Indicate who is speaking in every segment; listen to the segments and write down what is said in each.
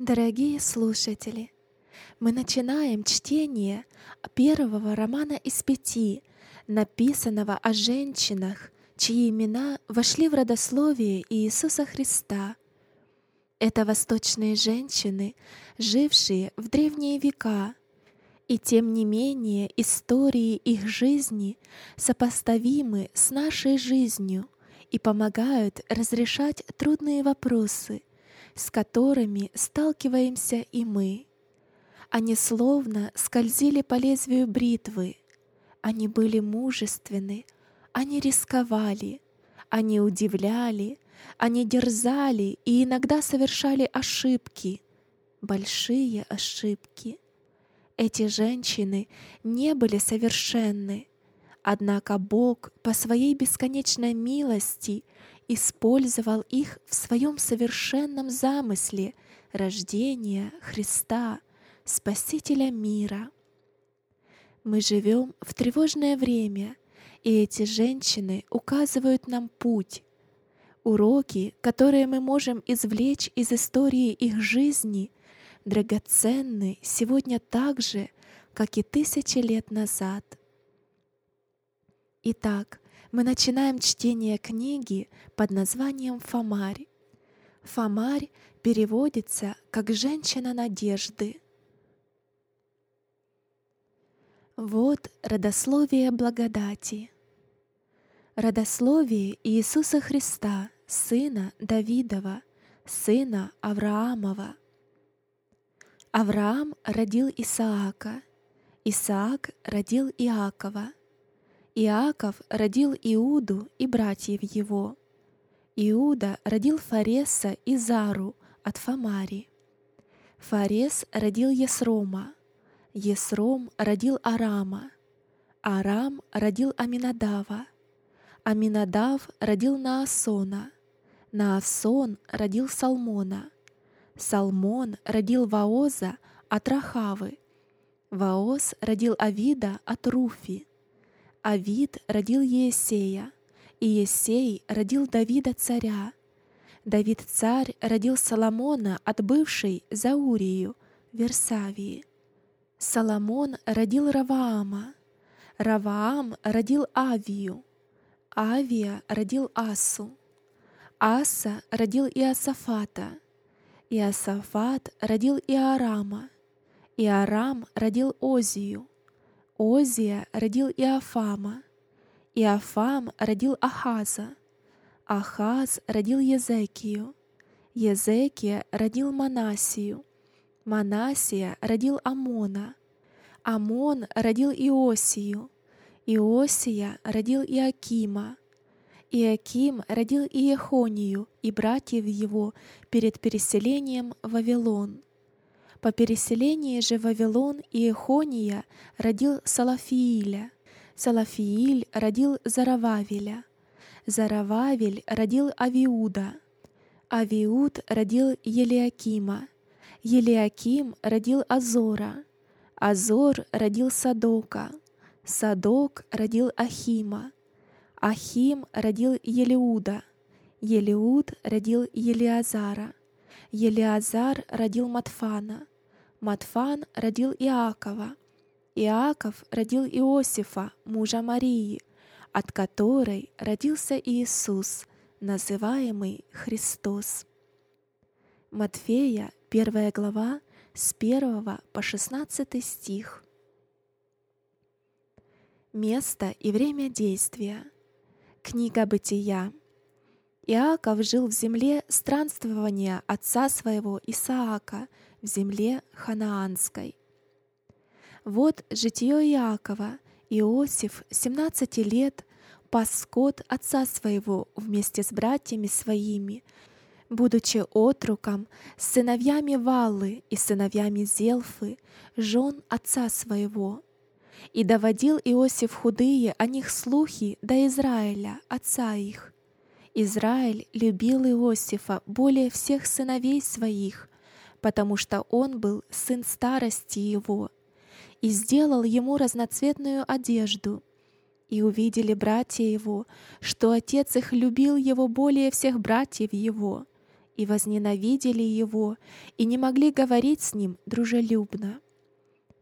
Speaker 1: Дорогие слушатели, мы начинаем чтение первого романа из пяти, написанного о женщинах, чьи имена вошли в родословие Иисуса Христа. Это восточные женщины, жившие в древние века, и тем не менее истории их жизни сопоставимы с нашей жизнью и помогают разрешать трудные вопросы, с которыми сталкиваемся и мы. Они словно скользили по лезвию бритвы. Они были мужественны, они рисковали, они удивляли, они дерзали и иногда совершали ошибки, большие ошибки. Эти женщины не были совершенны, однако Бог по своей бесконечной милости использовал их в своем совершенном замысле рождения Христа, Спасителя мира. Мы живем в тревожное время, и эти женщины указывают нам путь, уроки, которые мы можем извлечь из истории их жизни, драгоценны сегодня так же, как и тысячи лет назад. Итак, мы начинаем чтение книги под названием «Фомарь». «Фомарь» переводится как «женщина надежды». Вот родословие благодати. Родословие Иисуса Христа, сына Давидова, сына Авраамова. Авраам родил Исаака, Исаак родил Иакова, Иаков родил Иуду и братьев его. Иуда родил Фареса и Зару от Фамари. Фарес родил Есрома, Есром родил Арама, Арам родил Аминадава, Аминадав родил Наасона, Наасон родил Салмона, Салмон родил Ваоза от Рахавы, Ваоз родил Авида от Руфи, Авид родил Еесея, и Есей родил Давида царя. Давид царь родил Соломона от бывшей Заурию, Версавии. Соломон родил Раваама, Раваам родил Авию, Авия родил Асу, Аса родил Иосафата, Иосафат родил Иорама, Иорам родил Озию, Озия родил Иофама, Иофам родил Ахаза, Ахаз родил Езекию, Езекия родил Манасию, Манасия родил Амона, Амон родил Иосию, Иосия родил Иакима, Иаким родил Иехонию и братьев его перед переселением в Вавилон. По переселении же Вавилон Иехония родил Салафииля, Салафииль родил Зарававеля, Зарававель родил Авиуда, Авиуд родил Елиакима, Елиаким родил Азора, Азор родил Садока, Садок родил Ахима, Ахим родил Елиуда, Елиуд родил Елиазара, Елиазар родил Матфана, Матфан родил Иакова, Иаков родил Иосифа, мужа Марии, от которой родился Иисус, называемый Христос. Матфея, первая глава, с 1 по 16 стих. Место и время действия. Книга Бытия. Иаков жил в земле странствования отца своего Исаака, в земле ханаанской. Вот житие Иакова. Иосиф, 17 лет, пас скот отца своего вместе с братьями своими, будучи отруком, с сыновьями Валлы и сыновьями Зелфы, жен отца своего, и доводил Иосиф худые о них слухи до Израиля, отца их. Израиль любил Иосифа более всех сыновей своих, потому что он был сын старости его, и сделал ему разноцветную одежду. И увидели братья его, что отец их любил его более всех братьев его, и возненавидели его, и не могли говорить с ним дружелюбно.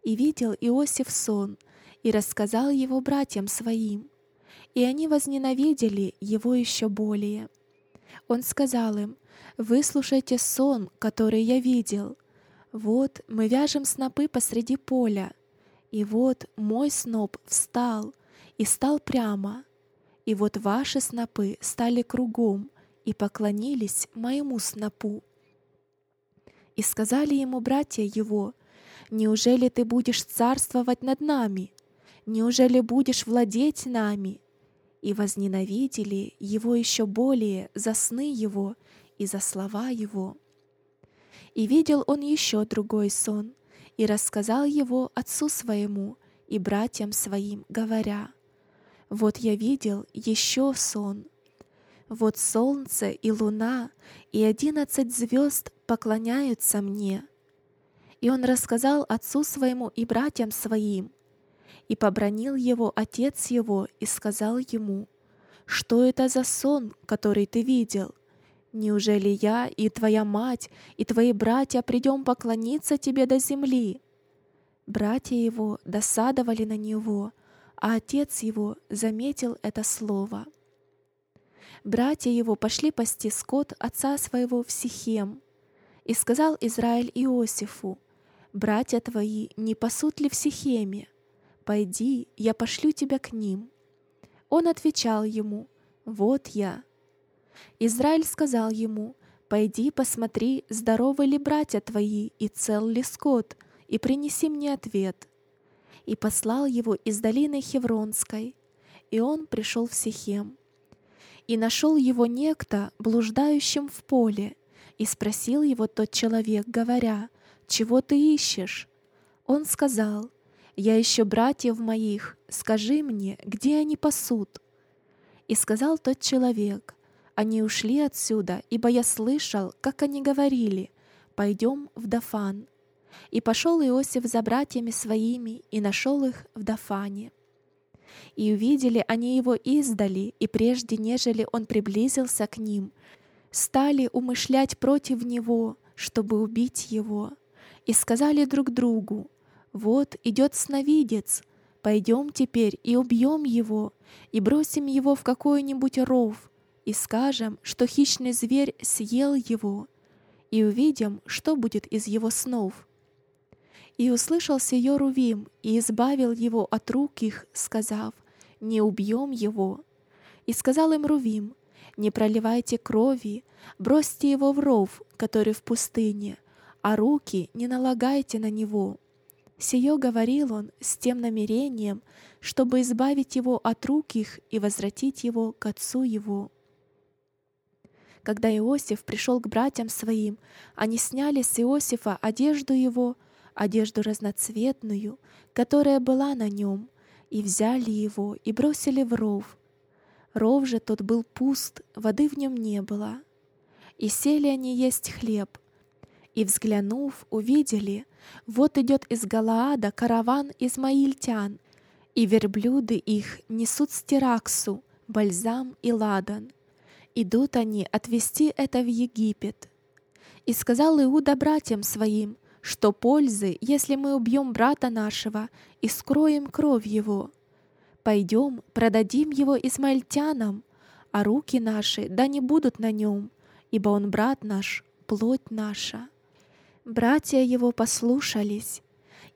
Speaker 1: И видел Иосиф сон, и рассказал его братьям своим, и они возненавидели его еще более. Он сказал им, «Выслушайте сон, который я видел. Вот мы вяжем снопы посреди поля, и вот мой сноп встал и стал прямо, и вот ваши снопы стали кругом и поклонились моему снопу». И сказали ему братья его, «Неужели ты будешь царствовать над нами? Неужели будешь владеть нами?» И возненавидели его еще более за сны его и за слова его. И видел он еще другой сон, и рассказал его отцу своему и братьям своим, говоря, «Вот я видел еще сон. Вот солнце и луна и одиннадцать звезд поклоняются мне». И он рассказал отцу своему и братьям своим, и побронил его отец его и сказал ему, «Что это за сон, который ты видел? Неужели я и твоя мать, и твои братья придем поклониться тебе до земли?» Братья его досадовали на него, а отец его заметил это слово. Братья его пошли пасти скот отца своего в Сихем. И сказал Израиль Иосифу, «Братья твои не пасут ли в Сихеме? Пойди, я пошлю тебя к ним». Он отвечал ему, «Вот я». Израиль сказал ему, «Пойди, посмотри, здоровы ли братья твои и цел ли скот, и принеси мне ответ». И послал его из долины Хевронской, и он пришел в Сихем. И нашел его некто, блуждающим в поле, и спросил его тот человек, говоря, «Чего ты ищешь?» Он сказал, «Я ищу братьев моих, скажи мне, где они пасут?» И сказал тот человек, они ушли отсюда, ибо я слышал, как они говорили, «Пойдем в Дафан». И пошел Иосиф за братьями своими и нашел их в Дафане. И увидели они его издали, и прежде, нежели он приблизился к ним, стали умышлять против него, чтобы убить его. И сказали друг другу, «Вот идет сновидец, пойдем теперь и убьем его, и бросим его в какой-нибудь ров, и скажем, что хищный зверь съел его, и увидим, что будет из его снов». И услышал сие Рувим, и избавил его от рук их, сказав, «Не убьем его». И сказал им Рувим, «Не проливайте крови, бросьте его в ров, который в пустыне, а руки не налагайте на него». Сие говорил он с тем намерением, чтобы избавить его от рук их и возвратить его к отцу его. Когда Иосиф пришел к братьям своим, они сняли с Иосифа одежду его, одежду разноцветную, которая была на нем, и взяли его и бросили в ров. Ров же тот был пуст, воды в нем не было. И сели они есть хлеб. И, взглянув, увидели, вот идет из Галаада караван измаильтян, и верблюды их несут стираксу, бальзам и ладан. Идут они отвести это в Египет. И сказал Иуда братьям своим, что пользы, если мы убьем брата нашего и скроем кровь его. Пойдем, продадим его измаильтянам, а руки наши да не будут на нем, ибо он брат наш, плоть наша. Братья его послушались,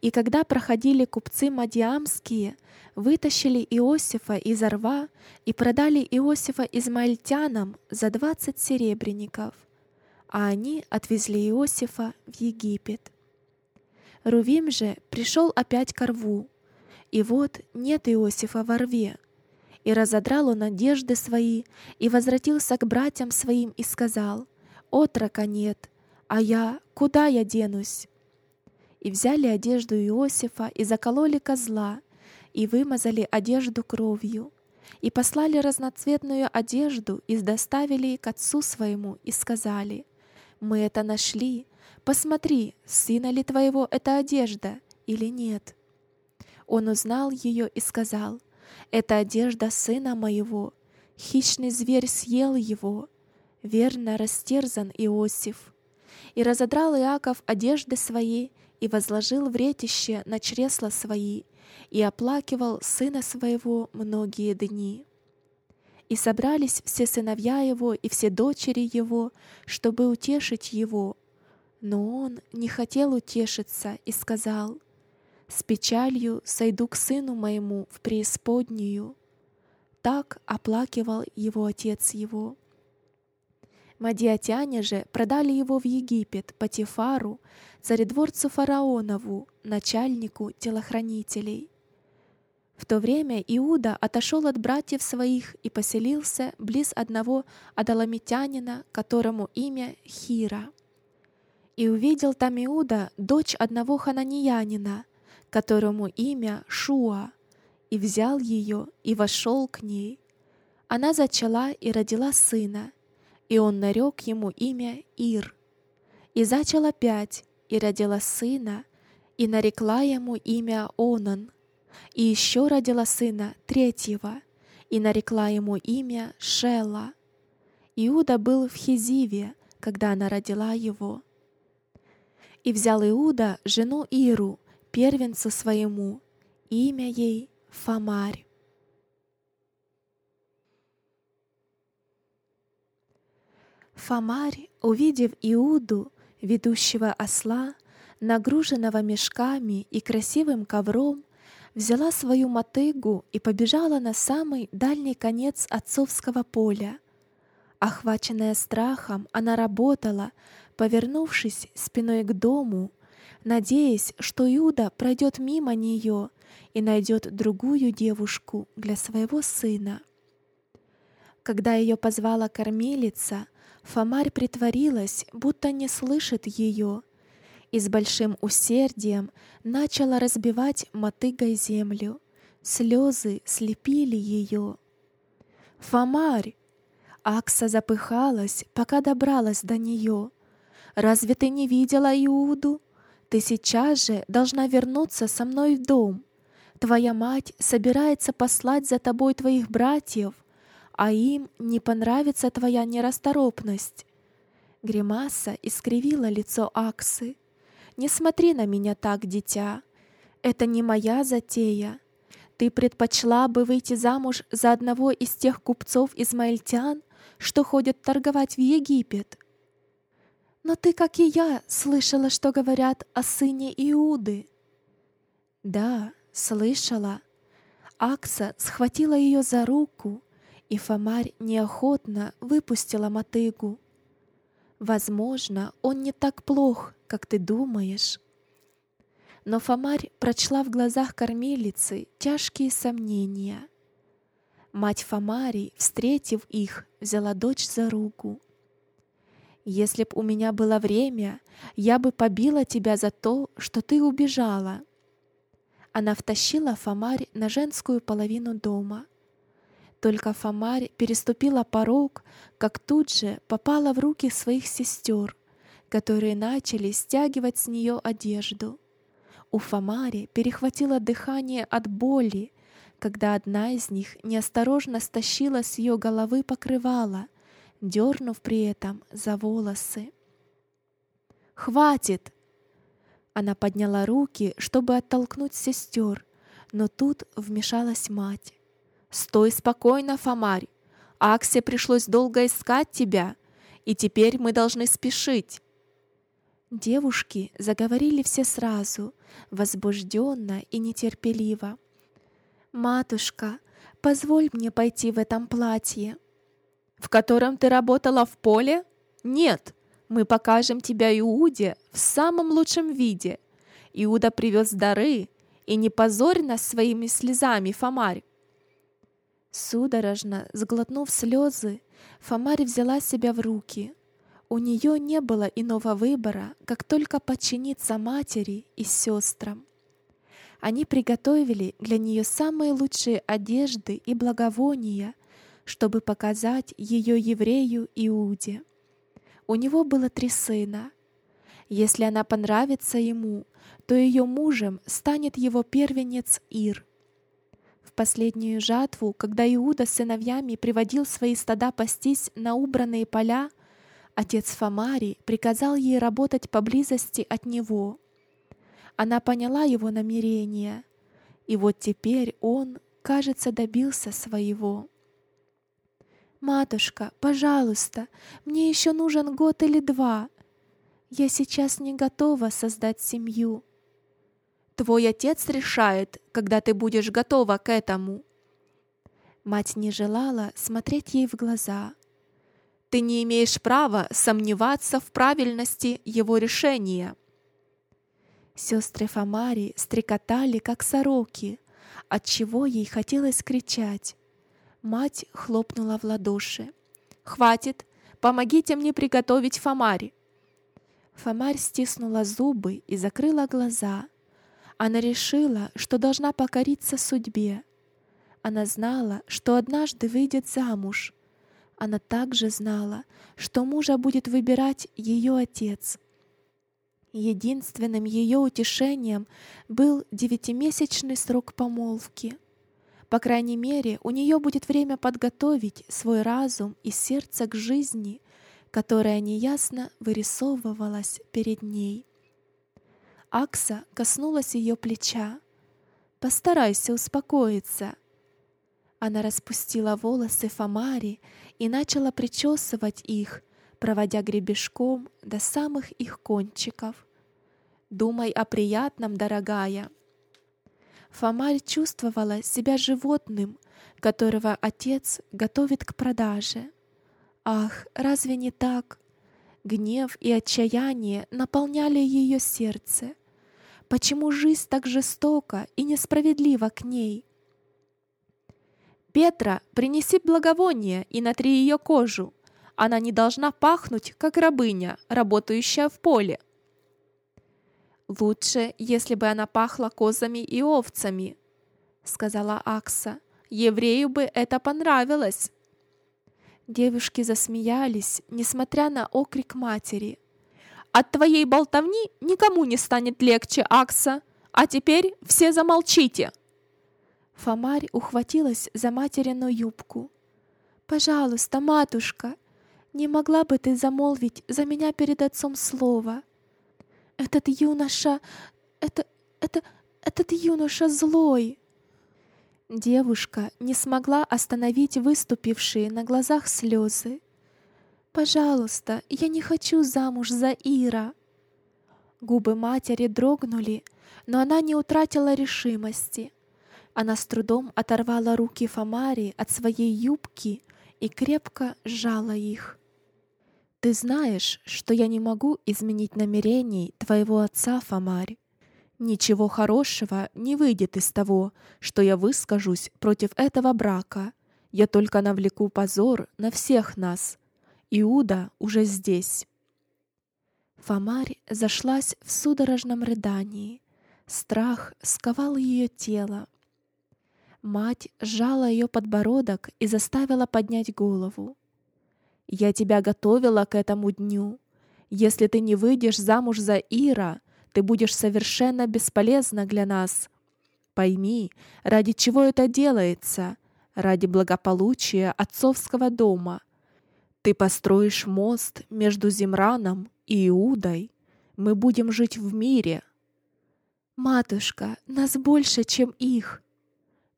Speaker 1: и когда проходили купцы мадиамские, вытащили Иосифа из рва и продали Иосифа измаильтянам за двадцать серебряников, а они отвезли Иосифа в Египет. Рувим же пришел опять к рву, и вот нет Иосифа во рве. И разодрал он одежды свои, и возвратился к братьям своим и сказал, «Отрока нет, а я, куда я денусь?» И взяли одежду Иосифа и закололи козла, и вымазали одежду кровью, и послали разноцветную одежду и доставили к отцу своему и сказали, «Мы это нашли, Посмотри, сына ли твоего эта одежда или нет. Он узнал ее и сказал, это одежда сына моего, хищный зверь съел его. верно растерзан Иосиф. И разодрал Иаков одежды свои, и возложил в ретище на чресла свои, и оплакивал сына своего многие дни. И собрались все сыновья его и все дочери его, чтобы утешить его. Но он не хотел утешиться и сказал, «С печалью сойду к сыну моему в преисподнюю». Так оплакивал его отец его. Мадиатяне же продали его в Египет Патифару, царедворцу фараонову, начальнику телохранителей. В то время Иуда отошел от братьев своих и поселился близ одного адаламитянина, которому имя Хира. И увидел там Иуда дочь одного хананьянина, которому имя Шуа, и взял ее и вошел к ней. Она зачала и родила сына, и он нарек ему имя Ир. И зачал опять, и родила сына, и нарекла ему имя Онан. И еще родила сына третьего, и нарекла ему имя Шела. Иуда был в Хизиве, когда она родила его. И взял Иуда жену Иру, первенцу своему, имя ей Фомарь. Фомарь, увидев Иуду, ведущего осла, нагруженного мешками и красивым ковром, взяла свою мотыгу и побежала на самый дальний конец отцовского поля. Охваченная страхом, она работала, повернувшись спиной к дому, надеясь, что Иуда пройдет мимо нее и найдет другую девушку для своего сына. Когда ее позвала кормилица, Фомарь притворилась, будто не слышит ее, и с большим усердием начала разбивать мотыгой землю. Слезы слепили ее. «Фомарь!» Акса запыхалась, пока добралась до нее. «Разве ты не видела Иуду? Ты сейчас же должна вернуться со мной в дом. Твоя мать собирается послать за тобой твоих братьев, а им не понравится твоя нерасторопность». Гримаса искривила лицо Аксы. «Не смотри на меня так, дитя. Это не моя затея. Ты предпочла бы выйти замуж за одного из тех купцов-измаильтян, что ходят торговать в Египет. Но ты, как и я, слышала, что говорят о сыне Иуды. Да, слышала. Акса схватила ее за руку, и Фомарь неохотно выпустила мотыгу. Возможно, он не так плох, как ты думаешь. Но Фомарь прочла в глазах кормилицы тяжкие сомнения. Мать Фомарий, встретив их, взяла дочь за руку. «Если б у меня было время, я бы побила тебя за то, что ты убежала». Она втащила Фомарь на женскую половину дома — только Фомарь переступила порог, как тут же попала в руки своих сестер, которые начали стягивать с нее одежду. У Фомари перехватило дыхание от боли, когда одна из них неосторожно стащила с ее головы покрывало, дернув при этом за волосы. «Хватит!» Она подняла руки, чтобы оттолкнуть сестер, но тут вмешалась мать. Стой спокойно, Фомарь. Аксе пришлось долго искать тебя, и теперь мы должны спешить. Девушки заговорили все сразу, возбужденно и нетерпеливо. «Матушка, позволь мне пойти в этом платье». «В котором ты работала в поле? Нет, мы покажем тебя Иуде в самом лучшем виде. Иуда привез дары, и не позорь нас своими слезами, Фомарь. Судорожно сглотнув слезы, Фомарь взяла себя в руки. У нее не было иного выбора, как только подчиниться матери и сестрам. Они приготовили для нее самые лучшие одежды и благовония, чтобы показать ее еврею Иуде. У него было три сына. Если она понравится ему, то ее мужем станет его первенец Ир — последнюю жатву, когда Иуда с сыновьями приводил свои стада пастись на убранные поля, отец Фамари приказал ей работать поблизости от него. Она поняла его намерение, и вот теперь он, кажется, добился своего. «Матушка, пожалуйста, мне еще нужен год или два. Я сейчас не готова создать семью». Твой отец решает, когда ты будешь готова к этому. Мать не желала смотреть ей в глаза. Ты не имеешь права сомневаться в правильности его решения. Сестры Фомари стрекотали, как сороки, от чего ей хотелось кричать. Мать хлопнула в ладоши. «Хватит! Помогите мне приготовить Фомари!» Фомарь стиснула зубы и закрыла глаза. Она решила, что должна покориться судьбе. Она знала, что однажды выйдет замуж. Она также знала, что мужа будет выбирать ее отец. Единственным ее утешением был девятимесячный срок помолвки. По крайней мере, у нее будет время подготовить свой разум и сердце к жизни, которая неясно вырисовывалась перед ней. Акса коснулась ее плеча. «Постарайся успокоиться». Она распустила волосы Фомари и начала причесывать их, проводя гребешком до самых их кончиков. «Думай о приятном, дорогая». Фомарь чувствовала себя животным, которого отец готовит к продаже. Ах, разве не так? Гнев и отчаяние наполняли ее сердце. Почему жизнь так жестока и несправедлива к ней? Петра, принеси благовоние и натри ее кожу. Она не должна пахнуть, как рабыня, работающая в поле. Лучше, если бы она пахла козами и овцами, сказала Акса. Еврею бы это понравилось. Девушки засмеялись, несмотря на окрик матери. От твоей болтовни никому не станет легче, Акса. А теперь все замолчите!» Фомарь ухватилась за материну юбку. «Пожалуйста, матушка, не могла бы ты замолвить за меня перед отцом слово? Этот юноша... это... это... этот юноша злой!» Девушка не смогла остановить выступившие на глазах слезы. «Пожалуйста, я не хочу замуж за Ира!» Губы матери дрогнули, но она не утратила решимости. Она с трудом оторвала руки Фомари от своей юбки и крепко сжала их. «Ты знаешь, что я не могу изменить намерений твоего отца, Фомарь. Ничего хорошего не выйдет из того, что я выскажусь против этого брака. Я только навлеку позор на всех нас, Иуда уже здесь. Фомарь зашлась в судорожном рыдании. Страх сковал ее тело. Мать сжала ее подбородок и заставила поднять голову. «Я тебя готовила к этому дню. Если ты не выйдешь замуж за Ира, ты будешь совершенно бесполезна для нас. Пойми, ради чего это делается? Ради благополучия отцовского дома, ты построишь мост между Зимраном и Иудой. Мы будем жить в мире. Матушка, нас больше, чем их.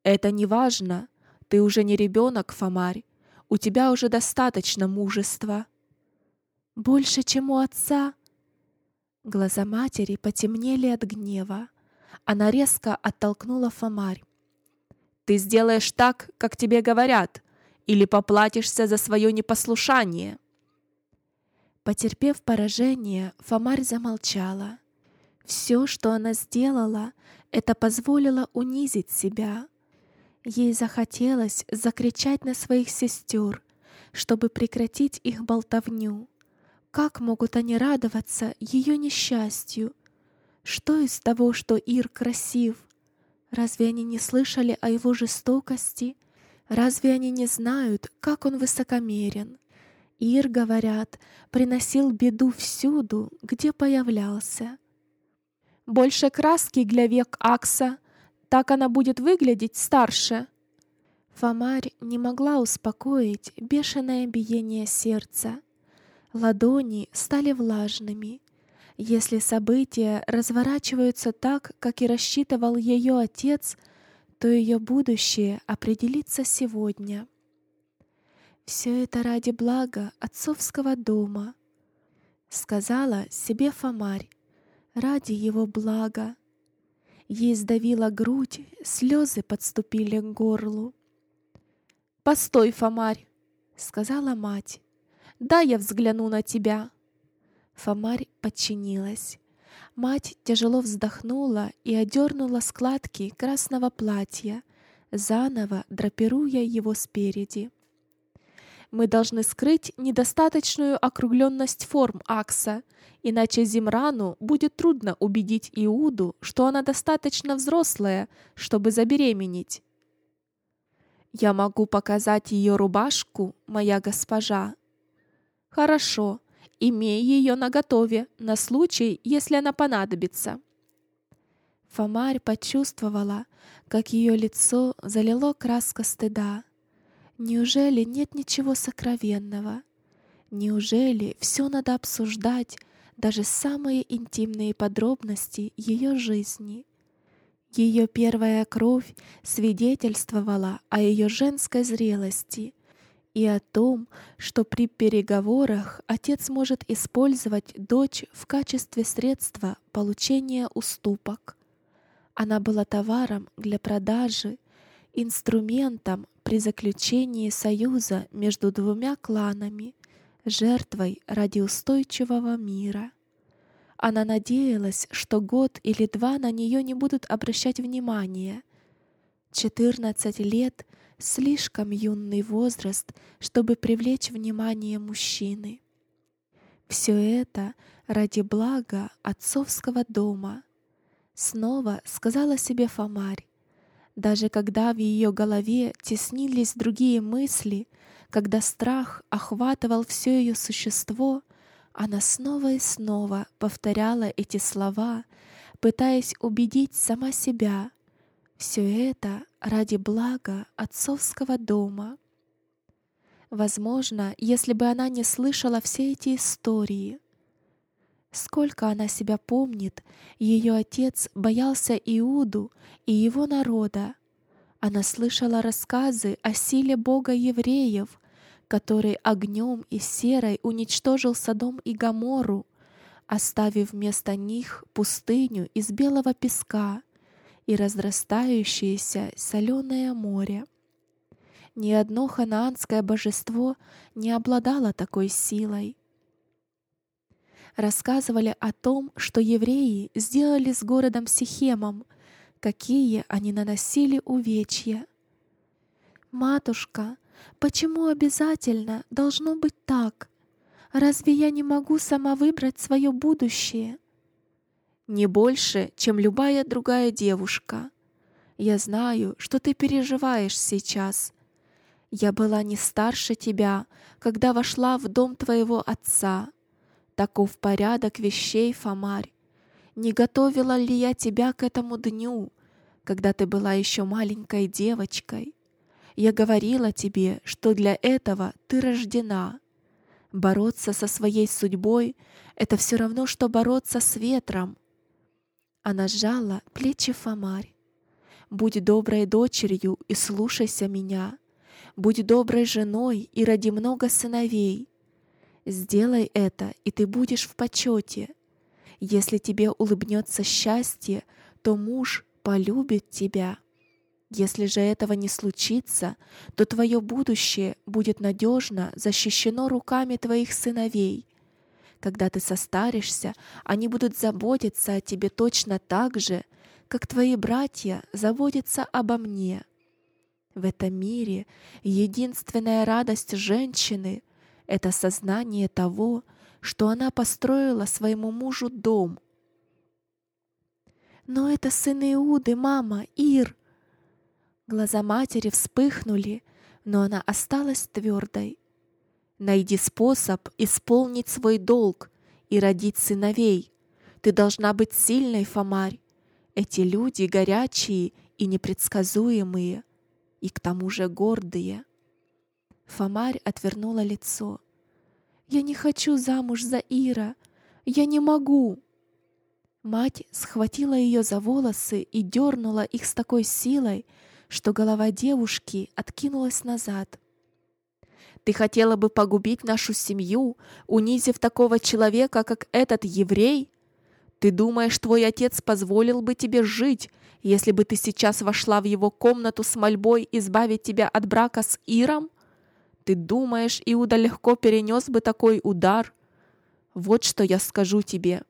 Speaker 1: Это не важно. Ты уже не ребенок, Фомарь. У тебя уже достаточно мужества. Больше, чем у отца. Глаза матери потемнели от гнева. Она резко оттолкнула Фомарь. Ты сделаешь так, как тебе говорят, или поплатишься за свое непослушание». Потерпев поражение, Фомарь замолчала. Все, что она сделала, это позволило унизить себя. Ей захотелось закричать на своих сестер, чтобы прекратить их болтовню. Как могут они радоваться ее несчастью? Что из того, что Ир красив? Разве они не слышали о его жестокости Разве они не знают, как он высокомерен? Ир, говорят, приносил беду всюду, где появлялся. Больше краски для век Акса, Так она будет выглядеть старше. Фомарь не могла успокоить бешеное биение сердца. Ладони стали влажными. Если события разворачиваются так, как и рассчитывал ее отец, то ее будущее определится сегодня. Все это ради блага отцовского дома, сказала себе Фомарь, ради его блага. Ей сдавила грудь, слезы подступили к горлу. «Постой, Фомарь!» — сказала мать. «Да, я взгляну на тебя!» Фомарь подчинилась. Мать тяжело вздохнула и одернула складки красного платья, заново драпируя его спереди. Мы должны скрыть недостаточную округленность форм Акса, иначе Зимрану будет трудно убедить Иуду, что она достаточно взрослая, чтобы забеременеть. «Я могу показать ее рубашку, моя госпожа?» «Хорошо, имей ее наготове на случай, если она понадобится». Фомарь почувствовала, как ее лицо залило краска стыда. Неужели нет ничего сокровенного? Неужели все надо обсуждать, даже самые интимные подробности ее жизни? Ее первая кровь свидетельствовала о ее женской зрелости и о том, что при переговорах отец может использовать дочь в качестве средства получения уступок. Она была товаром для продажи, инструментом при заключении союза между двумя кланами, жертвой ради устойчивого мира. Она надеялась, что год или два на нее не будут обращать внимания. Четырнадцать лет — слишком юный возраст, чтобы привлечь внимание мужчины. Все это ради блага отцовского дома. Снова сказала себе Фомарь, даже когда в ее голове теснились другие мысли, когда страх охватывал все ее существо, она снова и снова повторяла эти слова, пытаясь убедить сама себя. Все это ради блага отцовского дома. Возможно, если бы она не слышала все эти истории, Сколько она себя помнит, ее отец боялся Иуду и его народа. Она слышала рассказы о силе Бога евреев, который огнем и серой уничтожил Содом и Гомору, оставив вместо них пустыню из белого песка и разрастающееся соленое море. Ни одно ханаанское божество не обладало такой силой рассказывали о том, что евреи сделали с городом Сихемом, какие они наносили увечья. «Матушка, почему обязательно должно быть так? Разве я не могу сама выбрать свое будущее?» «Не больше, чем любая другая девушка. Я знаю, что ты переживаешь сейчас. Я была не старше тебя, когда вошла в дом твоего отца» Таков порядок вещей, Фомарь. Не готовила ли я тебя к этому дню, когда ты была еще маленькой девочкой? Я говорила тебе, что для этого ты рождена. Бороться со своей судьбой — это все равно, что бороться с ветром. Она сжала плечи Фомарь. Будь доброй дочерью и слушайся меня. Будь доброй женой и ради много сыновей. Сделай это, и ты будешь в почете. Если тебе улыбнется счастье, то муж полюбит тебя. Если же этого не случится, то твое будущее будет надежно защищено руками твоих сыновей. Когда ты состаришься, они будут заботиться о тебе точно так же, как твои братья заботятся обо мне. В этом мире единственная радость женщины это сознание того, что она построила своему мужу дом. «Но это сын Иуды, мама, Ир!» Глаза матери вспыхнули, но она осталась твердой. «Найди способ исполнить свой долг и родить сыновей. Ты должна быть сильной, Фомарь. Эти люди горячие и непредсказуемые, и к тому же гордые. Фомарь отвернула лицо. «Я не хочу замуж за Ира! Я не могу!» Мать схватила ее за волосы и дернула их с такой силой, что голова девушки откинулась назад. «Ты хотела бы погубить нашу семью, унизив такого человека, как этот еврей? Ты думаешь, твой отец позволил бы тебе жить, если бы ты сейчас вошла в его комнату с мольбой избавить тебя от брака с Иром? Ты думаешь, Иуда легко перенес бы такой удар? Вот что я скажу тебе.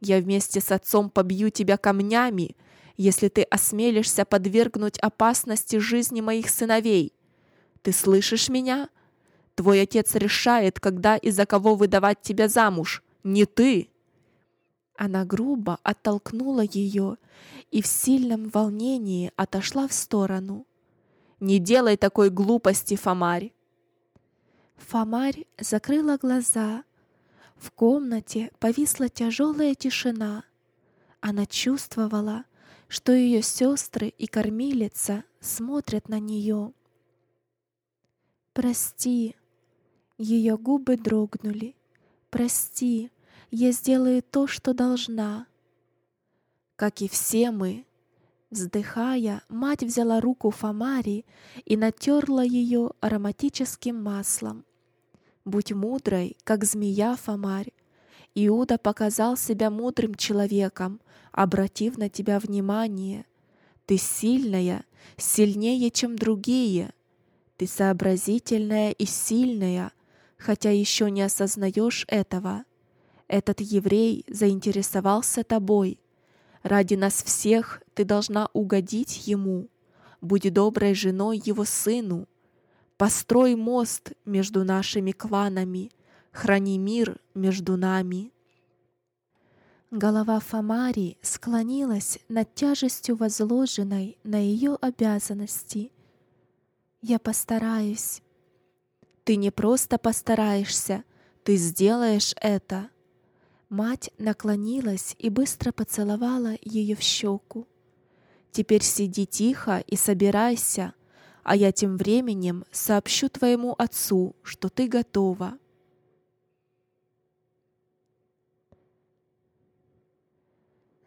Speaker 1: Я вместе с отцом побью тебя камнями, если ты осмелишься подвергнуть опасности жизни моих сыновей. Ты слышишь меня? Твой отец решает, когда и за кого выдавать тебя замуж, не ты. Она грубо оттолкнула ее и в сильном волнении отошла в сторону. «Не делай такой глупости, Фомарь!» Фомарь закрыла глаза. В комнате повисла тяжелая тишина. Она чувствовала, что ее сестры и кормилица смотрят на нее. «Прости!» Ее губы дрогнули. «Прости!» я сделаю то, что должна. Как и все мы, вздыхая, мать взяла руку Фомари и натерла ее ароматическим маслом. Будь мудрой, как змея Фомарь. Иуда показал себя мудрым человеком, обратив на тебя внимание. Ты сильная, сильнее, чем другие. Ты сообразительная и сильная, хотя еще не осознаешь этого. Этот еврей заинтересовался тобой. Ради нас всех ты должна угодить ему. Будь доброй женой его сыну. Построй мост между нашими кланами. Храни мир между нами. Голова Фомари склонилась над тяжестью возложенной на ее обязанности. «Я постараюсь». «Ты не просто постараешься, ты сделаешь это», Мать наклонилась и быстро поцеловала ее в щеку. «Теперь сиди тихо и собирайся, а я тем временем сообщу твоему отцу, что ты готова».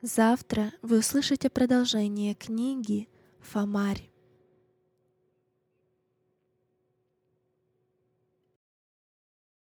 Speaker 1: Завтра вы услышите продолжение книги «Фомарь».